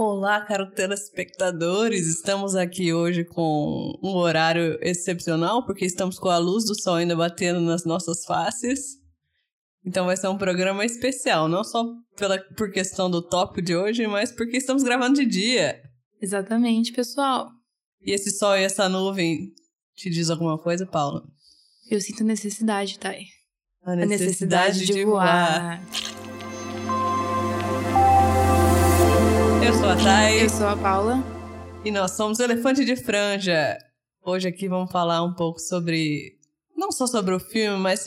Olá, caros telespectadores! Estamos aqui hoje com um horário excepcional, porque estamos com a luz do sol ainda batendo nas nossas faces. Então vai ser um programa especial, não só pela, por questão do tópico de hoje, mas porque estamos gravando de dia. Exatamente, pessoal. E esse sol e essa nuvem te diz alguma coisa, Paula? Eu sinto necessidade, Thay. A A necessidade, necessidade de, voar. Eu sou a Thay Eu sou a Paula. e nós somos Elefante de Franja. Hoje aqui vamos falar um pouco sobre. Não só sobre o filme, mas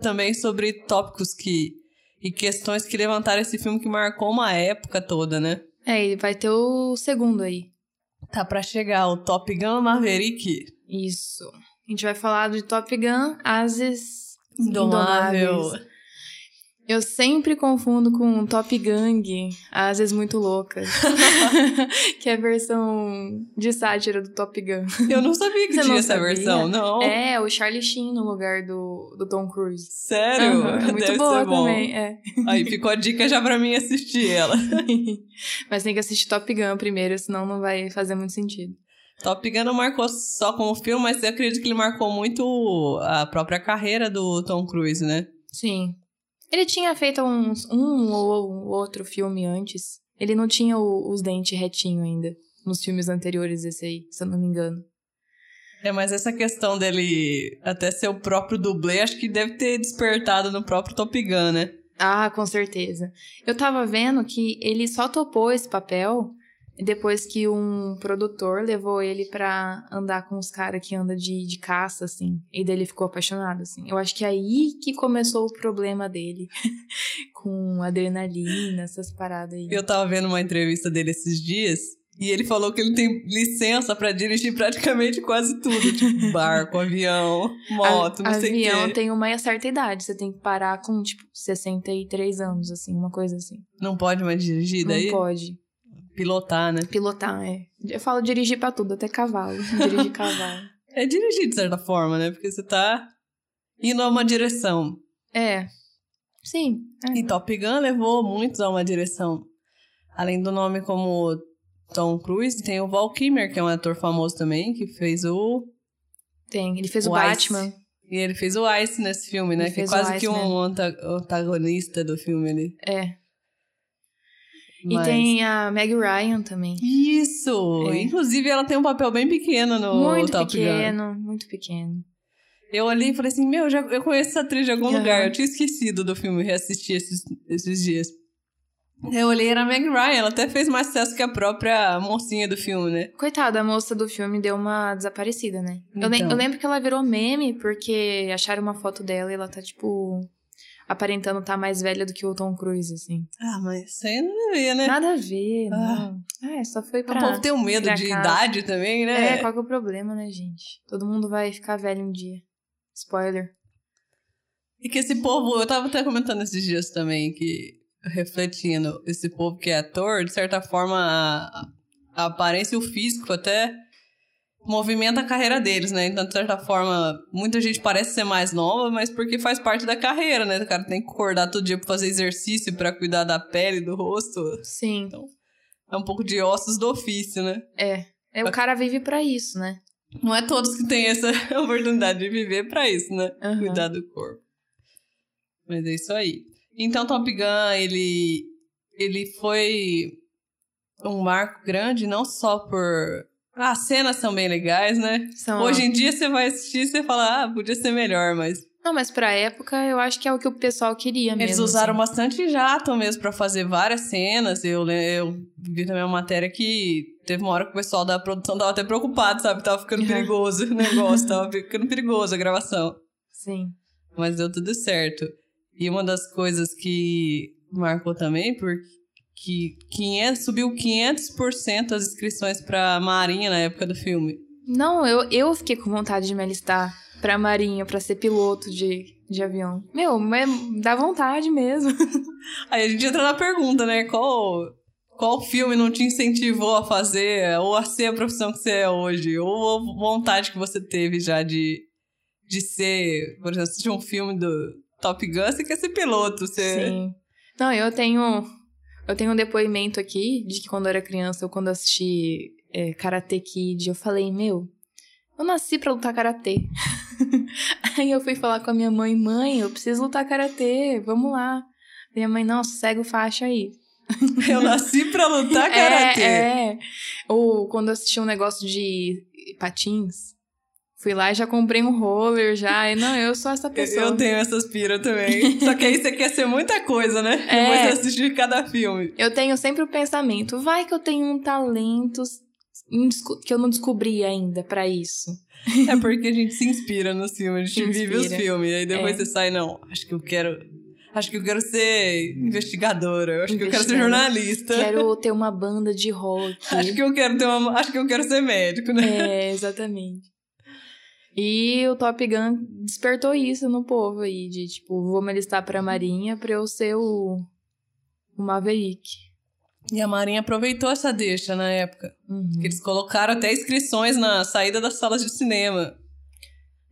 também sobre tópicos que. E questões que levantaram esse filme que marcou uma época toda, né? É, ele vai ter o segundo aí. Tá pra chegar o Top Gun Maverick. Isso. A gente vai falar de Top Gun, Ases Indomável. Indomáveis. Eu sempre confundo com Top Gang, Ases Muito Loucas. que é a versão de sátira do Top Gun. Eu não sabia que Você tinha essa versão, não. É, o Charlie Sheen no lugar do, do Tom Cruise. Sério? Aham, muito Deve boa também, é. Aí ficou a dica já pra mim assistir ela. Mas tem que assistir Top Gun primeiro, senão não vai fazer muito sentido. Top Gun não marcou só como filme, mas eu acredito que ele marcou muito a própria carreira do Tom Cruise, né? Sim. Ele tinha feito uns, um ou outro filme antes. Ele não tinha o- os dentes retinho ainda. Nos filmes anteriores desse aí, se eu não me engano. É, mas essa questão dele até ser o próprio dublê, acho que deve ter despertado no próprio Top Gun, né? Ah, com certeza. Eu tava vendo que ele só topou esse papel depois que um produtor levou ele pra andar com os caras que andam de, de caça, assim. E daí ele ficou apaixonado, assim. Eu acho que é aí que começou o problema dele. com adrenalina, essas paradas aí. Eu tava vendo uma entrevista dele esses dias e ele falou que ele tem licença pra dirigir praticamente quase tudo, tipo barco, avião, moto, A- não sei o avião quê. tem uma certa idade. Você tem que parar com, tipo, 63 anos, assim, uma coisa assim. Não pode mais dirigir daí? Não pode. Pilotar, né? Pilotar, é. Eu falo dirigir pra tudo, até cavalo. Dirigir cavalo. É dirigir de certa forma, né? Porque você tá indo a uma direção. É. Sim. é. E Top Gun levou muitos a uma direção. Além do nome como Tom Cruise, tem o Val Kilmer, que é um ator famoso também, que fez o... Tem. Ele fez o, O Ice. Batman. E ele fez o Ice nesse filme, né? Ele que é quase Ice que um anta- antagonista do filme ali. É. Mas- E tem a Meg Ryan também. Isso! É. Inclusive, ela tem um papel bem pequeno no muito Top Gun. pequeno, muito pequeno. Eu olhei e falei assim, meu, já, eu conheço essa atriz de algum Aham. lugar. Eu tinha esquecido do filme, reassisti esses, esses dias. Eu olhei, era a Meg Ryan. Ela até fez mais sucesso que a própria mocinha do filme, né? Coitada, a moça do filme deu uma desaparecida, né? Eu, Então. eu lembro que ela virou meme porque acharam uma foto dela e ela tá, tipo, aparentando estar mais velha do que o Tom Cruise, assim. Ah, mas isso aí não a ver, né? Nada a ver, Ah. não. É, só foi O pra... povo tem um medo de idade também, né? É, qual que é o problema, né, gente? Todo mundo vai ficar velho um dia. Spoiler. E que esse povo, eu tava até comentando esses dias também, que refletindo, esse povo que é ator, de certa forma, a, a aparência e o físico até movimenta a carreira deles, né? Então, de certa forma, muita gente parece ser mais nova, mas porque faz parte da carreira, né? O cara tem que acordar todo dia pra fazer exercício, pra cuidar da pele, do rosto. Sim, É um pouco de ossos do ofício, né? é. É, o cara vive pra isso, né? Não é todos que têm essa oportunidade de viver pra isso, né? Aham. Cuidar do corpo. Mas é isso aí. Então, Top Gun, ele, ele foi um marco grande, não só por... As cenas são bem legais, né? São... Hoje em dia você vai assistir e você fala, ah, podia ser melhor, mas... Não, mas pra época eu acho que é o que o pessoal queria mesmo. Eles usaram assim. bastante jato mesmo pra fazer várias cenas. Eu, eu vi também uma matéria que teve uma hora que o pessoal da produção tava até preocupado, sabe? Tava ficando perigoso o negócio, tava ficando perigoso a gravação. Sim. Mas deu tudo certo. E uma das coisas que marcou também, porque 500, subiu 500% as inscrições pra Marinha na época do filme. Não, eu, eu fiquei com vontade de me alistar pra marinha, pra ser piloto de, de avião. Meu, mas dá vontade mesmo. Aí a gente entra na pergunta, né? Qual, qual filme não te incentivou a fazer, ou a ser a profissão que você é hoje? Ou a vontade que você teve já de, de ser, por exemplo, assistir um filme do Top Gun, você quer ser piloto, você... Sim. Não, eu tenho. Eu tenho um depoimento aqui de que quando eu era criança, eu quando assisti é, Karate Kid, eu falei, meu, eu nasci pra lutar karatê. Aí eu fui falar com a minha mãe, mãe, eu preciso lutar karatê, vamos lá. Minha mãe, não, segue o faixa aí. Eu nasci pra lutar karatê. É, é. Ou quando eu assisti um negócio de patins, fui lá e já comprei um roller já. E não, eu sou essa pessoa. Eu tenho essas piras também. Só que aí você quer ser muita coisa, né? É. Depois de assistir cada filme. Eu tenho sempre o pensamento, vai que eu tenho um talento que eu não descobri ainda pra isso. É porque a gente se inspira nos filmes, a gente Se vive os filmes. Aí depois É. você sai, não, acho que eu quero. Acho que eu quero ser investigadora. Eu acho que eu quero ser jornalista. Quero ter uma banda de rock. Acho que eu quero ter uma. Acho que eu quero ser médico, né? É, exatamente. E o Top Gun despertou isso no povo aí, de tipo, vou me alistar pra Marinha pra eu ser o, o Maverick. E a Marinha aproveitou essa deixa na época. Uhum. Que eles colocaram até inscrições na saída das salas de cinema.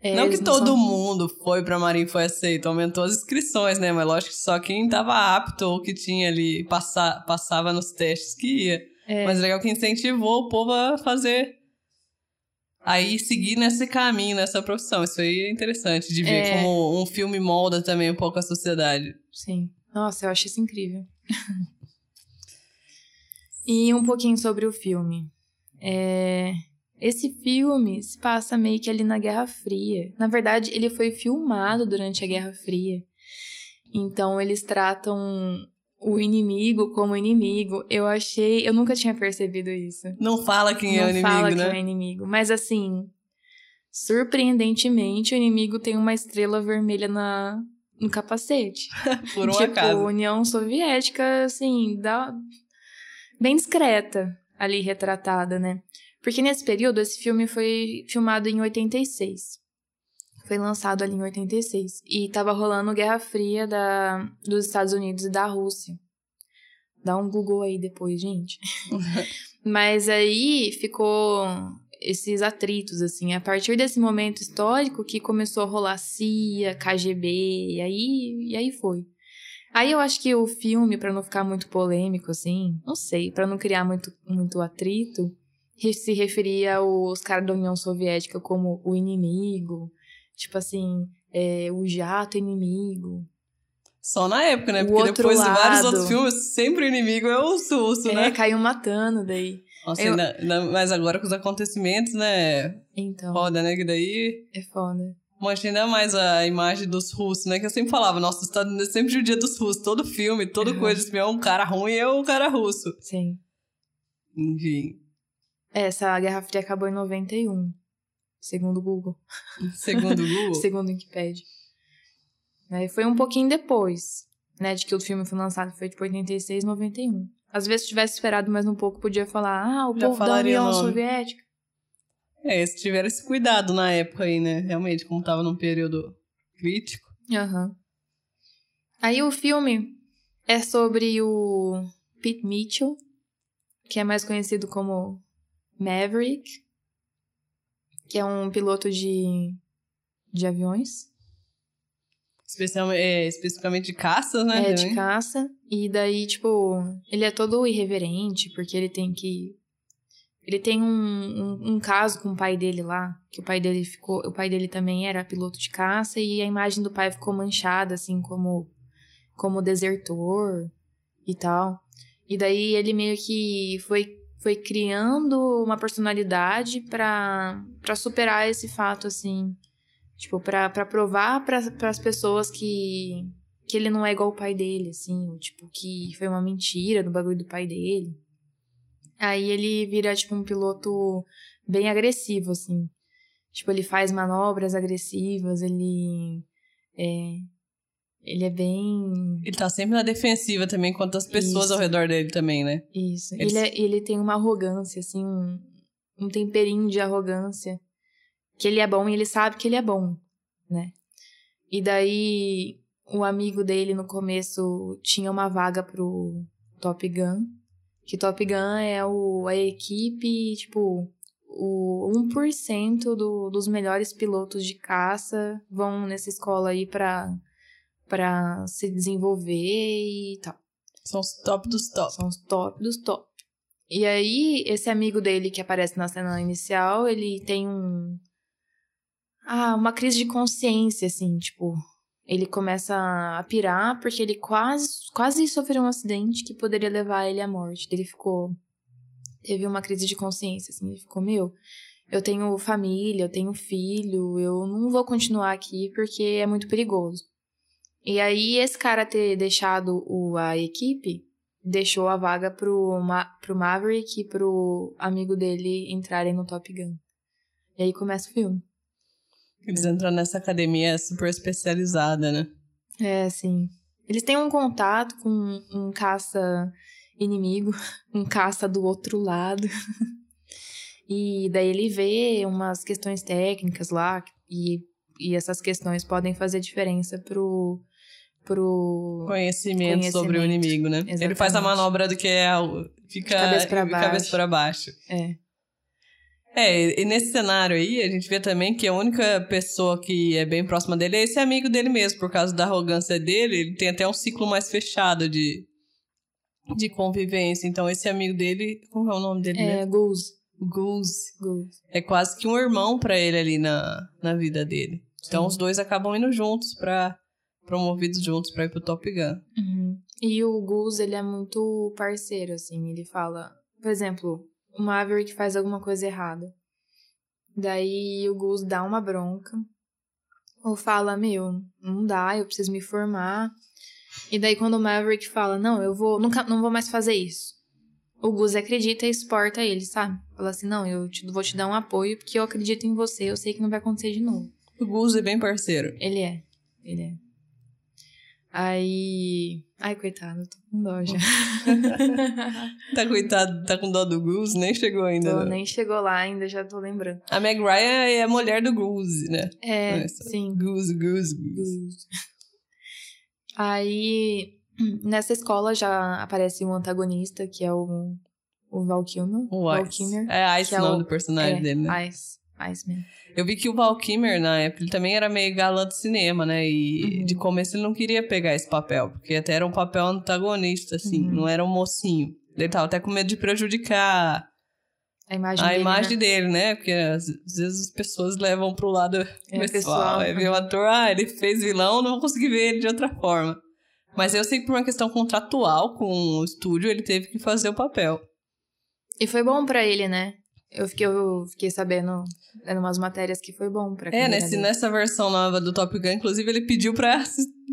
É, não que eles todo são- mundo foi pra Marinha e foi aceito, aumentou as inscrições, né? Mas lógico que só quem tava apto ou que tinha ali, passa, passava nos testes que ia. É, Mas legal que incentivou o povo a fazer. Aí seguir nesse caminho, nessa profissão. Isso aí é interessante de ver É. como um filme molda também um pouco a sociedade. Sim. Nossa, eu acho isso incrível. e um pouquinho sobre o filme. É, Esse filme se passa meio que ali na Guerra Fria. Na verdade, ele foi filmado durante a Guerra Fria. Então, eles tratam o inimigo como inimigo. Eu achei. Eu nunca tinha percebido isso. Não fala quem é o Não inimigo, fala né? quem é o inimigo. Mas assim, surpreendentemente, o inimigo tem uma estrela vermelha na, no capacete. Por um tipo, acaso. União Soviética, assim, dá... bem discreta ali retratada, né? Porque nesse período, esse filme foi filmado em 86. Foi lançado ali em 86. E tava rolando Guerra Fria da, dos Estados Unidos e da Rússia. Dá um Google aí depois, gente. Mas aí ficou esses atritos, assim. A partir desse momento histórico que começou a rolar CIA, KGB, e aí, e aí foi. Aí eu acho que o filme, pra não ficar muito polêmico, assim, não sei, pra não criar muito, muito atrito, se referia aos caras da União Soviética como o inimigo, tipo assim, é, o jato inimigo. Só na época, né? O Porque depois de vários lado. outros filmes, sempre o inimigo é o susto, É, né? caiu matando daí. Nossa, eu- mas agora com os acontecimentos, né? Então, Foda, né? Que daí é foda. mostra ainda mais a imagem dos russos, né? Que eu sempre falava, nossa, os Estados Unidos sempre o dia dos russos. Todo filme, toda Uhum. coisa, se é um cara ruim, é o cara russo. Sim. Enfim, Essa Guerra Fria acabou em 91, segundo o Google, segundo o Google. segundo o Wikipedia. Aí foi um pouquinho depois, né, de que o filme foi lançado, foi tipo 86, 91. Às vezes, se tivesse esperado mais um pouco, podia falar, ah, o Já povo da União. Soviética. É, eles tiveram esse cuidado na época aí, né? Realmente, como tava num período crítico. Aham. Aí o filme é sobre o Pete Mitchell, que é mais conhecido como Maverick, que é um piloto de, de aviões. Especialmente, é, especificamente de caças, né? É, de caça. E daí, tipo, ele é todo irreverente, porque ele tem que. Ele tem um, um, um caso com o pai dele lá, que o pai dele ficou. O pai dele também era piloto de caça, e a imagem do pai ficou manchada, assim, como, como desertor e tal. E daí ele meio que foi, foi criando uma personalidade pra superar esse fato, assim. Tipo, pra, provar para as pessoas que, que ele não é igual o pai dele, assim, tipo, que foi uma mentira do bagulho do pai dele. Aí ele vira, tipo, um piloto bem agressivo, assim. Tipo, ele faz manobras agressivas, ele. É, ele é bem. Ele tá sempre na defensiva também, quanto as pessoas Isso. ao redor dele também, né? Isso. Eles- Ele, é- ele tem uma arrogância, assim, um, um temperinho de arrogância. Que ele é bom e ele sabe que ele é bom, né? E daí, o amigo dele no começo tinha uma vaga pro Top Gun. Que Top Gun é o, a equipe, tipo, o 1% do, dos melhores pilotos de caça vão nessa escola aí pra, pra se desenvolver e tal. São os top dos top. São os top dos top. E aí, esse amigo dele que aparece na cena inicial, ele tem um. Ah, uma crise de consciência, assim, tipo. Ele começa a pirar porque ele quase, quase sofreu um acidente que poderia levar ele à morte. Ele ficou. Teve uma crise de consciência, assim. Ele ficou, meu, eu tenho família, eu tenho filho, eu não vou continuar aqui porque é muito perigoso. E aí, esse cara ter deixado o, a equipe deixou a vaga pro, Ma pro Maverick e pro amigo dele entrarem no Top Gun. E aí começa o filme. Eles entram nessa academia super especializada, né? É, sim. Eles têm um contato com um caça inimigo, um caça do outro lado. e daí ele vê umas questões técnicas lá e, e essas questões podem fazer diferença pro, pro conhecimento, conhecimento. sobre o inimigo, né? Exatamente. Ele faz a manobra do que é fica cabeça pra de cabeça baixo. baixo. É. É, e nesse cenário aí, a gente vê também que a única pessoa que é bem próxima dele é esse amigo dele mesmo, por causa da arrogância dele, ele tem até um ciclo mais fechado de, de convivência. Então, esse amigo dele, como é o nome dele? É, mesmo? Goose. Goose. Goose. É quase que um irmão pra ele ali na, na vida dele. Então, os dois acabam indo juntos pra. promovidos juntos pra ir pro Top Gun. Uhum. E o Goose, ele é muito parceiro, assim. Ele fala, por exemplo, o Maverick faz alguma coisa errada. Daí o Goose dá uma bronca. Ou fala, meu, não dá, eu preciso me formar. E daí quando o Maverick fala, não, eu vou, nunca, não vou mais fazer isso. O Goose acredita e exporta ele, sabe? Fala assim, não, eu te- vou te dar um apoio porque eu acredito em você, eu sei que não vai acontecer de novo. O Goose é bem parceiro. Ele é. Ele é. Aí. Ai, coitado, eu tô com dó já. Tá coitado, tá com dó do Goose, nem chegou ainda. Tô, né? nem chegou lá ainda, já tô lembrando. A Meg Ryan é a mulher do Goose, né? É, Essa. sim. Goose, Goose, Goose. Aí, nessa escola já aparece um antagonista, que é o, o Val Kilmer. O Ice. Kilmer. É Ice é o nome do personagem é, dele, né? Ice. Iceman. Eu vi que o Val Kilmer, na época, ele também era meio galã de cinema, né? E Uhum. de começo ele não queria pegar esse papel, porque até era um papel antagonista, assim, Uhum. não era um mocinho. Ele tava até com medo de prejudicar A imagem a dele, imagem né? dele, né? Porque às vezes as pessoas levam pro lado É, pessoal. pessoal. Aí vê o ator, ah, ele fez vilão, não vou conseguir ver ele de outra forma. Mas eu sei que por uma questão contratual com o estúdio, ele teve que fazer o papel. E foi bom pra ele, né? Eu fiquei, eu fiquei sabendo, lendo umas matérias que foi bom pra É, nesse, nessa versão nova do Top Gun, inclusive, ele pediu pra,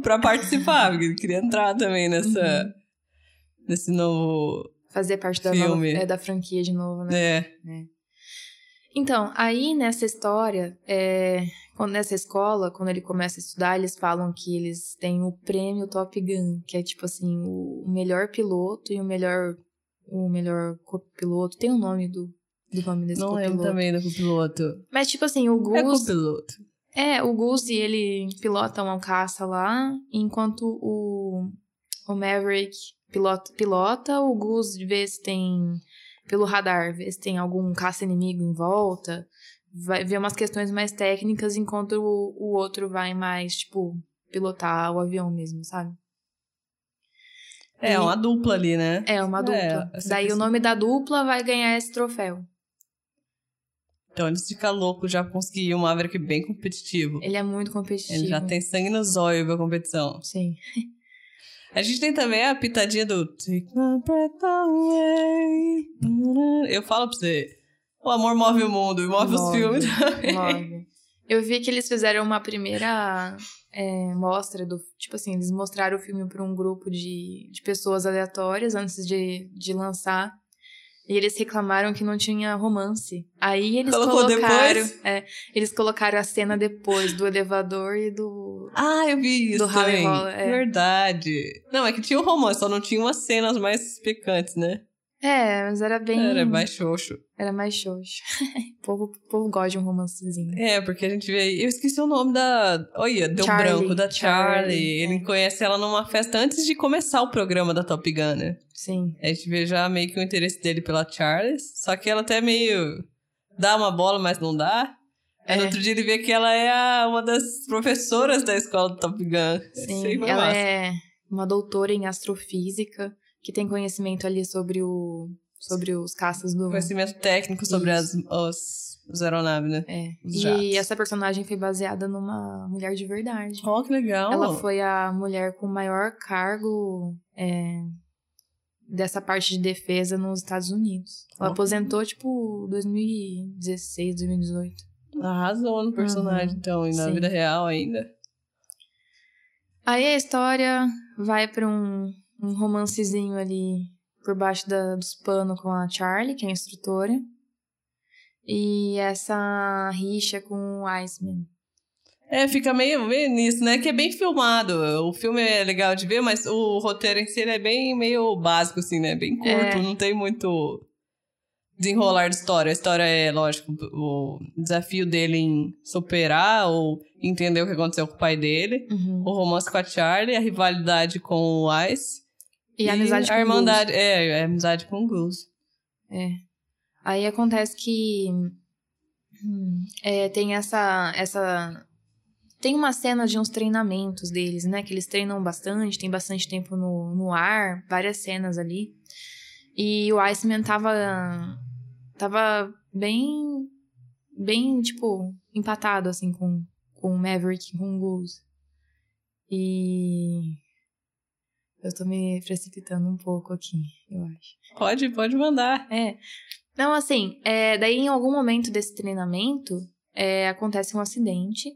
pra participar, porque ele queria entrar também nessa, Uhum. nesse novo. Fazer parte da, nova, é, da franquia de novo, né? É, Então, aí nessa história, é, quando- nessa escola, quando ele começa a estudar, eles falam que eles têm o prêmio Top Gun, que é tipo assim, o melhor piloto e o melhor o melhor copiloto. Tem o nome do, do nome desse não lembro copiloto. também do copiloto. Mas tipo assim, o É Goose... copiloto. É, o Goose, ele pilota uma caça lá, enquanto o, o Maverick pilota, pilota, o Goose vê se tem, pelo radar, vê se tem algum caça inimigo em volta, vai ver umas questões mais técnicas, enquanto o, o outro vai mais, tipo, pilotar o avião mesmo, sabe? É, E- uma dupla ali, né? É, uma dupla. É, Daí questão- o nome da dupla vai ganhar esse troféu. Então eles ficam loucos já conseguir um Maverick bem competitivo. Ele é muito competitivo. Ele já tem sangue no zóio pra competição. Sim. A gente tem também a pitadinha do Take my breath away. Eu falo pra você, o amor move o mundo e move, os Move. filmes também. Move. Eu vi que eles fizeram uma primeira é, mostra do. Tipo assim, eles mostraram o filme para um grupo de, de pessoas aleatórias antes de, de lançar. E eles reclamaram que não tinha romance. Aí eles Colocou colocaram. depois? É, eles colocaram a cena depois do elevador e do. Ah, eu vi isso Do também. É. Verdade. Não, é que tinha o romance, só não tinha umas cenas mais picantes, né? É, mas era bem. Era mais xoxo. Era mais xoxo. o, povo, o povo gosta de um romancezinho. É, porque a gente vê aí. Eu esqueci o nome da. Olha, deu Charlie. branco, da Charlie. Charlie, Ele é. conhece ela numa festa antes de começar o programa da Top Gun, né? Sim. A gente vê já meio que o interesse dele pela Charlie. Só que ela até meio. dá uma bola, mas não dá. Aí no É. outro dia ele vê que ela é a- uma das professoras da escola do Top Gun. Sim, aí foi ela massa. é uma doutora em astrofísica. que tem conhecimento ali sobre o sobre os caças do Conhecimento técnico sobre as, os, as aeronaves, né? é. Os. E essa personagem foi baseada numa mulher de verdade. Oh, que legal. Ela foi a mulher com maior cargo é, dessa parte de defesa nos Estados Unidos. Ela Ó. aposentou, tipo, 2016, 2018. Arrasou no personagem, Uhum. então, e na Sim. vida real ainda. Aí a história vai pra um, um romancezinho ali por baixo da- dos panos com a Charlie, que é a instrutora. E essa rixa com o Iceman. É, fica meio, meio nisso, né? Que é bem filmado. O filme é legal de ver, mas o roteiro em si é bem meio básico, assim, né? Bem curto, É. não tem muito desenrolar de história. A história é, lógico, o desafio dele em superar ou entender o que aconteceu com o pai dele. Uhum. O romance com a Charlie, a rivalidade com o Ice. E a amizade com a o irmandade, é, a amizade com o Gus. É. Aí acontece que hum, é, tem essa, essa. Tem uma cena de uns treinamentos deles, né? Que eles treinam bastante, tem bastante tempo no, no ar, várias cenas ali. E o Iceman tava. tava bem. bem, tipo, empatado, assim, com, com o Maverick, com o Goose. E. Eu tô me precipitando um pouco aqui, eu acho. Pode, pode mandar. É. Não, assim, é, daí em algum momento desse treinamento, é, acontece um acidente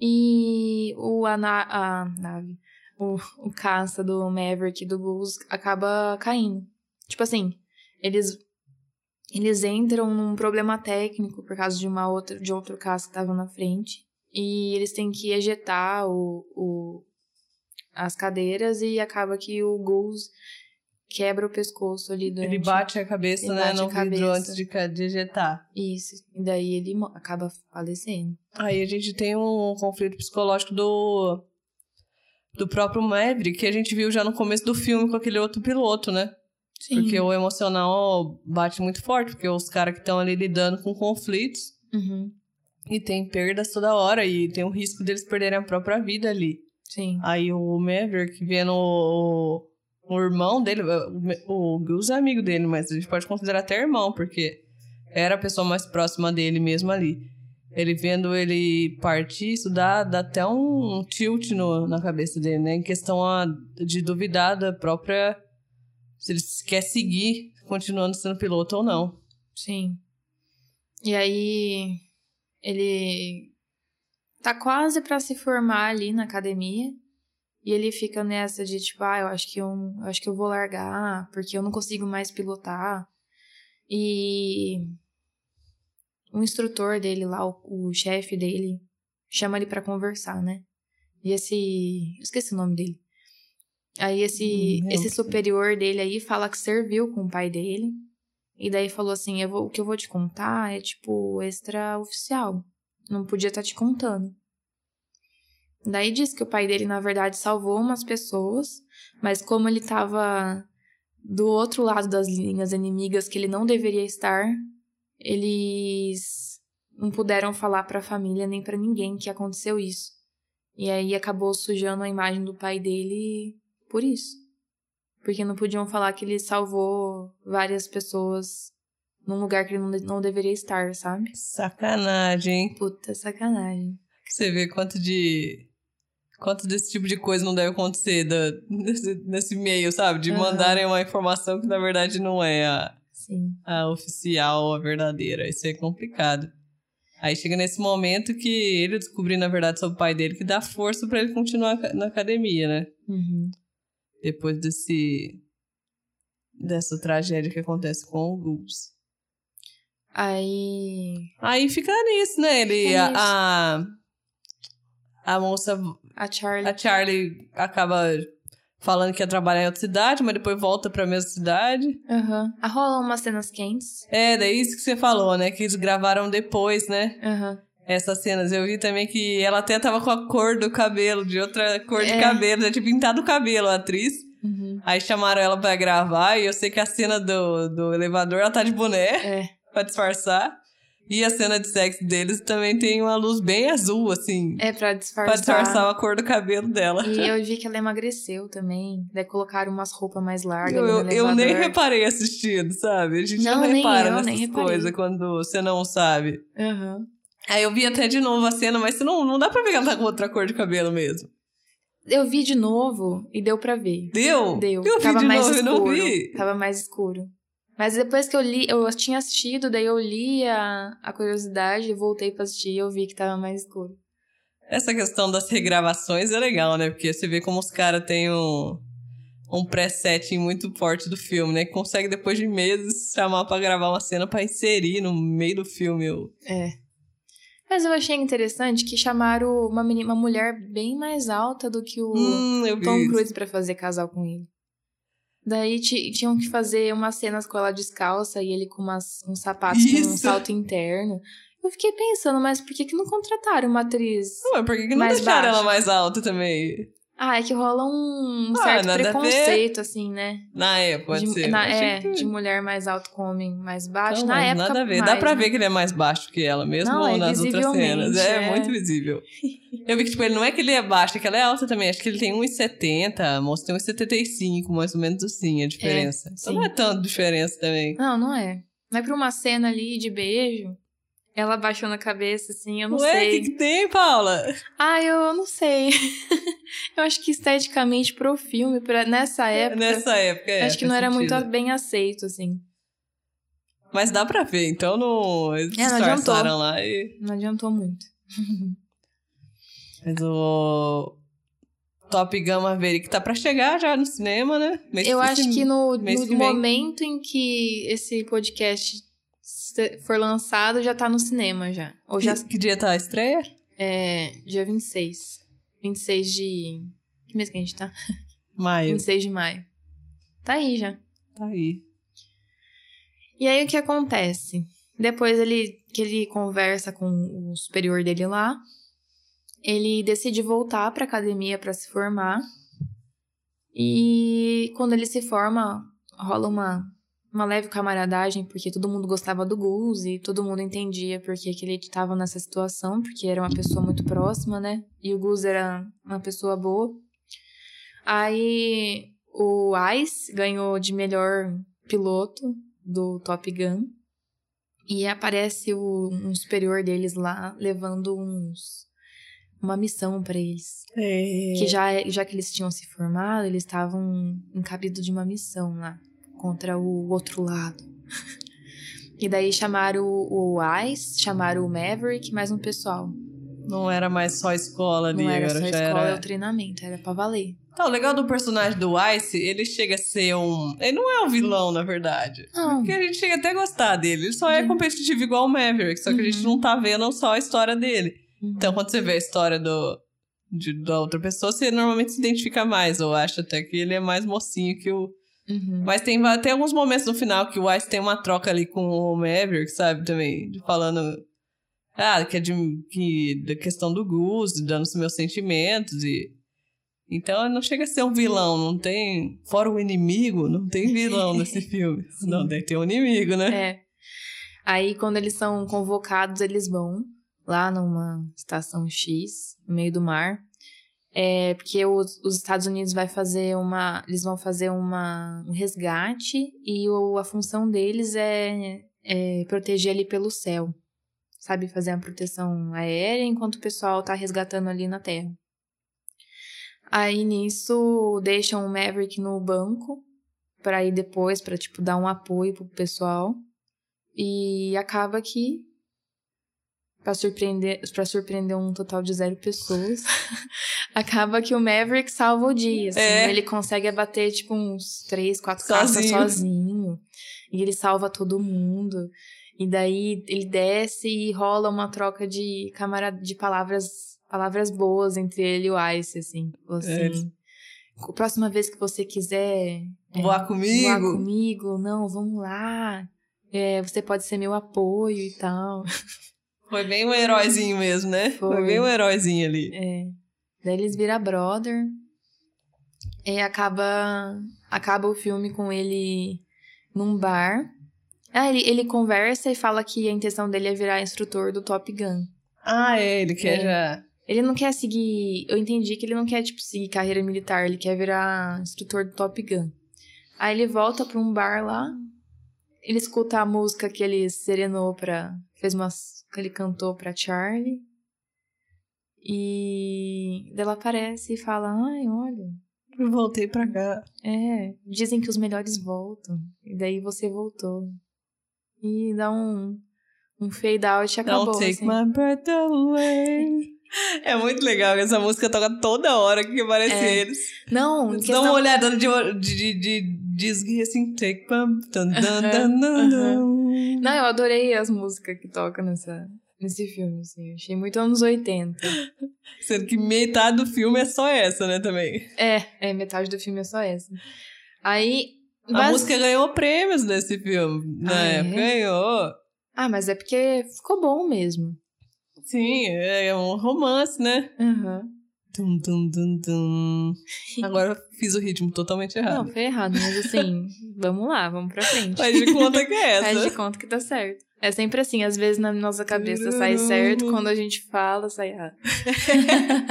e o, a, na- a nave, o, o caça do Maverick e do Goose acaba caindo. Tipo assim, eles eles entram num problema técnico por causa de uma outra de outro caça que tava na frente e eles têm que ejetar o, o as cadeiras e acaba que o Goose quebra o pescoço ali durante Ele bate a cabeça, né, no vidro antes de, de ejetar. Isso. E daí ele acaba falecendo. Aí a gente tem um conflito psicológico do do próprio Maverick, que a gente viu já no começo do filme com aquele outro piloto, né? Sim. Porque o emocional bate muito forte, porque os caras que estão ali lidando com conflitos Uhum. e tem perdas toda hora e tem o risco deles perderem a própria vida ali. Sim. Aí o Maverick vendo o, o irmão dele, o, o Gus é amigo dele, mas a gente pode considerar até irmão, porque era a pessoa mais próxima dele mesmo ali. Ele vendo ele partir, isso dá, dá até um tilt no, na cabeça dele, né? Em questão a, de duvidar da própria. Se ele quer seguir continuando sendo piloto ou não. Sim. E aí ele tá quase pra se formar ali na academia. E ele fica nessa de tipo, ah, eu acho que eu, eu acho que eu vou largar, porque eu não consigo mais pilotar. E o instrutor dele lá, o, o chefe dele, chama ele pra conversar, né? E esse, eu esqueci o nome dele. Aí esse Hum, esse superior dele aí fala que serviu com o pai dele. E daí falou assim: eu vou, o que eu vou te contar é tipo extraoficial. Não podia estar te contando. Daí diz que o pai dele, na verdade, salvou umas pessoas, mas como ele tava do outro lado das linhas inimigas que ele não deveria estar, eles não puderam falar pra família nem pra ninguém que aconteceu isso. E aí acabou sujando a imagem do pai dele por isso. Porque não podiam falar que ele salvou várias pessoas num lugar que ele não, não deveria estar, sabe? Sacanagem? Puta sacanagem. Você vê quanto de. Quanto desse tipo de coisa não deve acontecer da- nesse, nesse meio, sabe? De Aham. mandarem uma informação que na verdade não é a, a oficial, a verdadeira. Isso é complicado. Aí chega nesse momento que ele descobrindo a verdade sobre o pai dele, que dá força pra ele continuar na academia, né? Uhum. Depois desse. dessa tragédia que acontece com o Gus. Aí. Aí fica nisso, né? Ele. Fica a, a, a moça A Charlie. A Charlie acaba falando que ia trabalhar em outra cidade, mas depois volta pra mesma cidade. Aham. Ah, Rolam umas cenas quentes. É, daí isso que você falou, né? Que eles gravaram depois, né? Aham. Essas cenas. Eu vi também que ela até tava com a cor do cabelo, de outra cor de É. cabelo, já tinha pintado o cabelo, a atriz. Uhum. Aí chamaram ela pra gravar e eu sei que a cena do, do elevador ela tá de boné É. pra disfarçar. E a cena de sexo deles também tem uma luz bem azul, assim. É pra disfarçar. Pra disfarçar a cor do cabelo dela. E eu vi que ela emagreceu também. Daí colocaram umas roupas mais largas. Eu, no eu, eu nem reparei assistindo, sabe? A gente não, Não, repara eu, nessas coisas quando você não sabe. Aham. Aí eu vi até de novo a cena, mas não, não dá pra ver que ela tá com outra cor de cabelo mesmo. Eu vi de novo e deu pra ver. Deu? Deu. Eu vi Tava de mais novo, escuro. não vi. Tava mais escuro. Mas depois que eu li, eu tinha assistido, daí eu li a, a curiosidade, voltei pra assistir e eu vi que tava mais escuro. Essa questão das regravações é legal, né? Porque você vê como os caras têm um, um presetting muito forte do filme, né? Que consegue, depois de meses, chamar pra gravar uma cena pra inserir no meio do filme. o- É. Mas eu achei interessante que chamaram uma, menina, uma mulher bem mais alta do que o Hum, eu Tom. Cruise pra fazer casal com ele. Daí ti- tinham que fazer umas cenas com ela descalça e ele com umas, uns sapatos com um Isso. salto interno. Eu fiquei pensando, mas por que, que não contrataram uma atriz? Ué, por que, que não deixaram baixo. ela mais alta também? Ah, é que rola um Ah, certo nada a ver. preconceito, assim, né? Na época, de, ser. na- é, que- de mulher mais alta com homem mais baixo. Não, na época, nada a ver. mais, Dá pra né? ver que ele é mais baixo que ela, mesmo Não, é nas outras cenas. É, é. muito visível. Eu vi que, tipo, ele não é que ele é baixo, é que ela é alta também. Acho que ele tem 1,70, a moça tem 1,75, mais ou menos assim, a diferença. então sim. não é tanto diferença também. Não, não é. Mas pra uma cena ali de beijo, ela baixou na cabeça, assim, eu não Ué, o sei. que, que tem, Paula? Ah, eu não sei. eu acho que esteticamente pro filme, pra, nessa época, Nessa época, é, acho que não era sentido. muito bem aceito, assim. Mas dá pra ver, então não... Eles É, não disfarçaram lá e... Não adiantou muito. Mas o... Top Gun Maverick tá pra chegar já no cinema, né? Mês- eu acho que no, no momento em que esse podcast for lançado, já tá no cinema já. Ou já Que, dia tá a estreia? é dia 26. 26 de. Que mês que a gente tá? Maio. 26 de maio. Tá aí já. Tá aí. E aí o que acontece? Depois ele que ele conversa com o superior dele lá, ele decide voltar pra academia pra se formar. E quando ele se forma, rola uma uma leve camaradagem, porque todo mundo gostava do Gus e todo mundo entendia porque que ele estava nessa situação, porque era uma pessoa muito próxima, né? E o Gus era uma pessoa boa. Aí o Ice ganhou de melhor piloto do Top Gun. E aparece o, um superior deles lá levando uns uma missão pra eles. É. Que já, já que eles tinham se formado, eles estavam encabidos de uma missão lá contra o outro lado. e daí chamaram o, o Ice, chamaram o Maverick, mais um pessoal. Não era mais só escola ali, Não era só escola, é era... o treinamento, era pra valer. Tá, o legal do personagem do Ice, ele chega a ser um... Ele não é um vilão, na verdade. Não, Porque a gente chega até a gostar dele. Ele só é Uhum. competitivo igual o Maverick, só que a gente Uhum. não tá vendo só a história dele. Uhum. Então, quando você vê a história do, de- da outra pessoa, você normalmente se identifica mais. Ou acha até que ele é mais mocinho que o... Uhum. Mas tem até alguns momentos no final que o Ice tem uma troca ali com o Maverick, sabe? Também, falando... Ah, que é de, que, da questão do Gus, dando os meus sentimentos e... Então não chega a ser um vilão, não tem... Fora o inimigo, não tem vilão nesse filme. Não, deve ter um inimigo, né? É. Aí, quando eles são convocados, eles vão lá numa estação X, no meio do mar. É, porque os, os Estados Unidos vai fazer uma. Eles vão fazer uma, um resgate e o, a função deles é, é proteger ali pelo céu. Sabe, fazer a proteção aérea enquanto o pessoal tá resgatando ali na terra. Aí nisso deixam o Maverick no banco para ir depois, para tipo dar um apoio pro pessoal. E acaba que para surpreender, para surpreender um total de zero pessoas, acaba que o Maverick salva o dia. assim. É. Ele consegue abater tipo uns três, quatro caças Sozinho. E ele salva todo mundo. E daí ele desce e rola uma troca de camarada de palavras palavras boas entre ele e o Ice, assim. Falou assim, É, eles- "A próxima vez que você quiser é, Voar comigo. voar comigo, não, vamos lá. É, você pode ser meu apoio e tal. Foi bem um heróizinho mesmo, né? Foi, Foi. bem um heróizinho ali. É. Daí eles viram brother. E acaba, acaba o filme com ele num bar. Ah, ele, ele conversa e fala que a intenção dele é virar instrutor do Top Gun. Ah, é, ele quer É. já. Ele não quer seguir. Eu entendi que ele não quer, tipo, seguir carreira militar, ele quer virar instrutor do Top Gun. Aí ele volta pra um bar lá. Ele escuta a música que ele serenou pra. Fez umas. Que ele cantou pra Charlie. E. Daí ela aparece e fala: Ai, olha. Eu voltei pra cá. É, dizem que os melhores voltam. E daí você voltou. E dá um. Um fade out e acabou. Don't take assim. my breath away. É muito legal que essa música toca toda hora que aparece É. eles. Não, Dá questão... uma olhada de, de, de, de disque assim, take my... Dun, dun, dun, dun, Aham, dun. Não, eu adorei as músicas que tocam nessa, nesse filme, assim. Achei muito anos 80. Sendo que metade do filme é só essa, né, também. É, é, metade do filme é só essa. Aí. A música ganhou prêmios nesse filme. Na Ah, é? ganhou. Ah, mas é porque ficou bom mesmo. Sim, é um romance, né? Aham. Dum, dum, dum, dum. Agora eu fiz o ritmo totalmente errado. Não, foi errado, mas assim, vamos lá, vamos pra frente. Faz de conta que é Faz essa. de conta que tá certo. É sempre assim, às vezes na nossa cabeça sai certo, quando a gente fala, sai errado.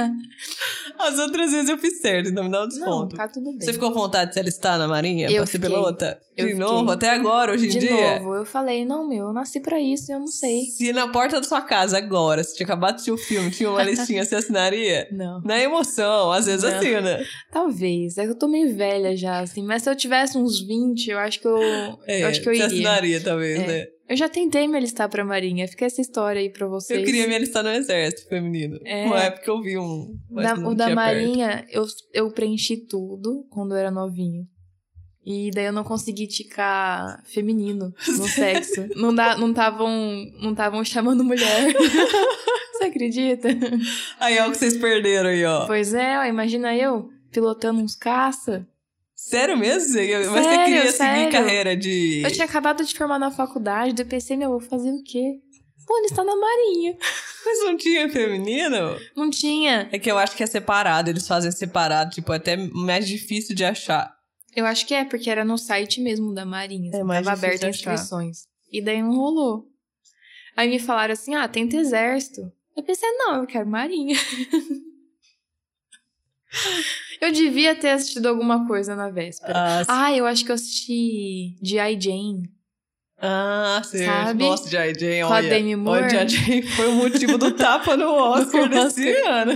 As outras vezes eu fiz certo, então me dá um Não, desconto. tá tudo bem. Você ficou com vontade de se alistar na marinha? Eu pra ser pilota? De fiquei. novo? Até agora, hoje em De dia? novo, eu falei, não, meu, eu nasci pra isso, eu não sei. Se na porta da sua casa agora, se tinha acabado de assistir o filme, tinha uma listinha, você assinaria? Não. Na emoção, às vezes Não. assina. Talvez. É que eu tô meio velha já, assim. Mas se eu tivesse uns 20, eu acho que eu. É, eu acho que eu você iria. assinaria, talvez, É. né? Eu já tentei me alistar pra Marinha. Fica essa história aí pra vocês. Eu queria me alistar no exército feminino. É. Uma época eu vi um. Da- o da perto. Marinha, eu, eu preenchi tudo quando eu era novinho. E daí eu não consegui ticar feminino no sexo. Não da- não estavam não tavam chamando mulher. Você acredita? Aí é o que vocês perderam aí, ó. Pois é, ó, imagina eu pilotando uns caça. Sério mesmo? Você- Mas você Sério, queria sério. seguir carreira de. Eu tinha acabado de formar na faculdade, daí eu pensei, meu, vou fazer o quê? Pô, ele está na Marinha. Mas não tinha feminino? Não tinha. É que eu acho que é separado, eles fazem separado, tipo, é até mais difícil de achar. Eu acho que é, porque era no site mesmo da Marinha. É assim, mais tava aberto as inscrições. E daí não rolou. Aí me falaram assim, ah, tenta exército. Eu pensei, não, eu quero Marinha. eu devia ter assistido alguma coisa na véspera. Ah, Ah, eu acho que eu assisti G.I. Jane. ah você Sabe? gosta de Jane, Com a olha. Demi Moore. Olha, Jane foi o motivo do tapa no Oscar No desse ano.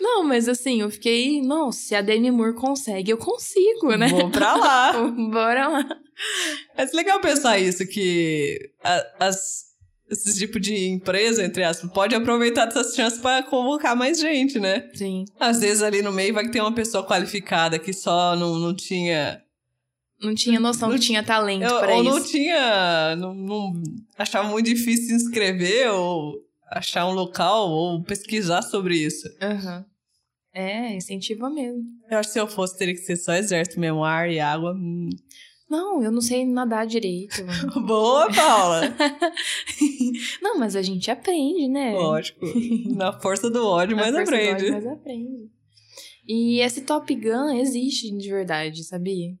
Não, mas assim, eu fiquei, não, se a Demi Moore consegue, eu consigo, né? Vou pra lá. Bora lá. É legal pensar isso, que as, esse tipo de empresa, entre aspas, pode aproveitar dessas chances pra convocar mais gente, né? Sim. Às vezes ali no meio vai ter uma pessoa qualificada que só não, não tinha. Não tinha noção Não que tinha talento Eu- pra ou isso. não tinha. Não, não- achava muito difícil se inscrever, ou achar um local, ou pesquisar sobre isso. Aham. É, incentiva mesmo. Eu acho que se eu fosse, teria que ser só exército ar e água. Hum. Não, eu não sei nadar direito. Boa, Paula! não, mas a gente aprende, né? Lógico. Na força do ódio, Na mas força do aprende. ódio, Mas aprende. E esse Top Gun existe de verdade, sabia?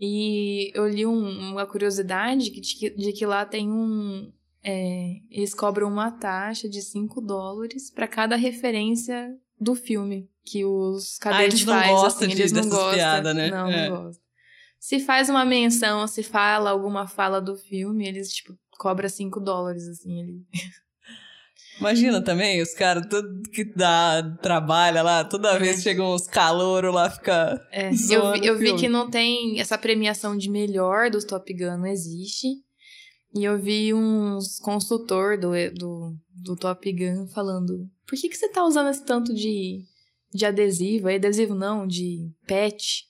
E eu li um- uma curiosidade de que, de que lá tem um. é, eles cobram uma taxa de 5 dólares pra cada referência do filme que os cadetes eles não fazem. gostam assim, de- eles não gostam. piadas, né? Não, É. não gostam. Se faz uma menção, se fala alguma fala do filme, eles, tipo, cobram 5 dólares, assim, ali. Imagina também, os caras, tudo que dá, trabalha lá, toda vez chegam uns calouros lá, fica. É, eu, vi, eu vi que não tem essa premiação de melhor dos Top Gun, não existe. E eu vi uns consultor do, do, do Top Gun falando: por que, que você tá usando esse tanto de, de adesivo? É adesivo não, de pet.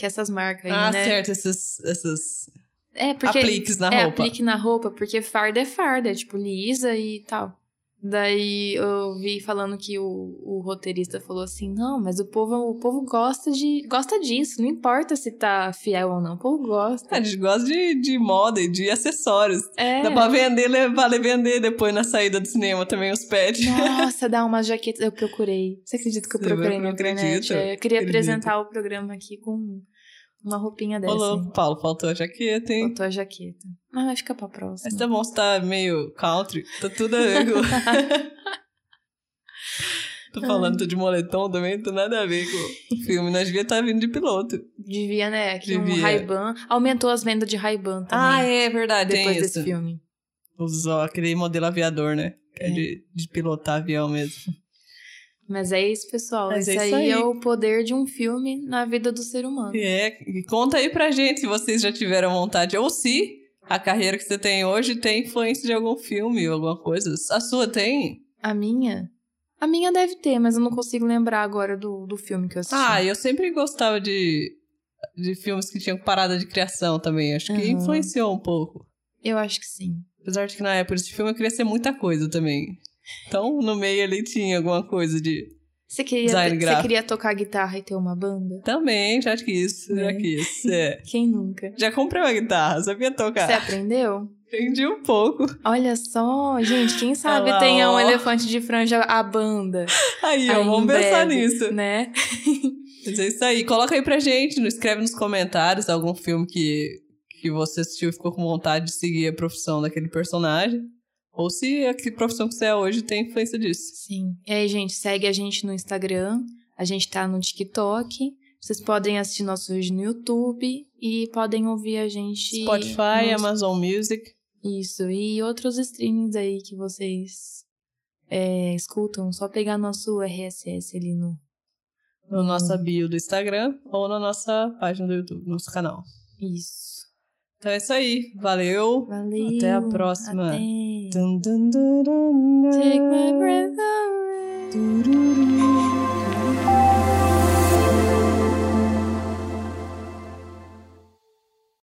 Que essas marcas aí, ah, né? certo, esses, esses É, porque. apliques na é, roupa. aplique na roupa, porque farda é farda, é tipo lisa e tal. Daí eu vi falando que o, o roteirista falou assim: não, mas o povo, o povo gosta de gosta disso, não importa se tá fiel ou não, o povo gosta. A gente gosta de, de moda e de acessórios. É. Dá pra vender, le- vale vender depois na saída do cinema também os pets. Nossa, dá umas jaquetas. Eu procurei. Você acredita que eu procurei na não acredito, É, eu queria acredito. apresentar o programa aqui com Uma roupinha dessa. hein? Paulo, faltou a jaqueta, hein? Botou a jaqueta. Ah, vai ficar pra próxima. Mas tá bom, você tá meio country, tá tudo a ver. Tô falando tô de moletom também, não tem nada a ver com o filme. Nós devia estar vindo de piloto. Devia, né? Que um Devia. Ray-Ban. Aumentou as vendas de Ray-Ban também. Ah, é verdade, Depois desse isso. filme. Usou aquele modelo aviador, né? Que é, É. de, de pilotar avião mesmo. Mas é isso, pessoal. Mas Esse é isso aí, aí. é o poder de um filme na vida do ser humano. É, e conta aí pra gente se vocês já tiveram vontade, ou se a carreira que você tem hoje tem influência de algum filme ou alguma coisa. A sua tem? A minha? A minha deve ter, mas eu não consigo lembrar agora do, do filme que eu assisti. Ah, eu sempre gostava de, de filmes que tinham parada de criação também. Acho que Aham. influenciou um pouco. Eu acho que sim. Apesar de que na época desse filme eu queria ser muita coisa também. Então, no meio ali tinha alguma coisa de. Você queria, você queria tocar guitarra e ter uma banda? Também, já quis, já Né? quis. É. Quem nunca? Já comprei uma guitarra, sabia tocar. Você aprendeu? Aprendi um pouco. Olha só, gente, quem sabe lá, tenha um elefante de franja a banda, Aí, Aí, vamos em pensar breve, nisso. né? Mas é isso aí. Coloca aí pra gente, escreve nos comentários algum filme que, que você assistiu e ficou com vontade de seguir a profissão daquele personagem. Ou se a que profissão que você é hoje tem influência disso. Sim. E aí, gente, segue a gente no Instagram, a gente tá no TikTok. Vocês podem assistir nosso vídeo no YouTube e podem ouvir a gente Spotify, no- Amazon Music. Isso, e outros streamings aí que vocês é, escutam, só pegar nosso RSS ali no. No nossa bio do Instagram ou na nossa página do YouTube, nosso canal. Isso. Então é isso aí. Valeu. Valeu. Até a próxima. Até. Dun, dun, dun. Take my breath away.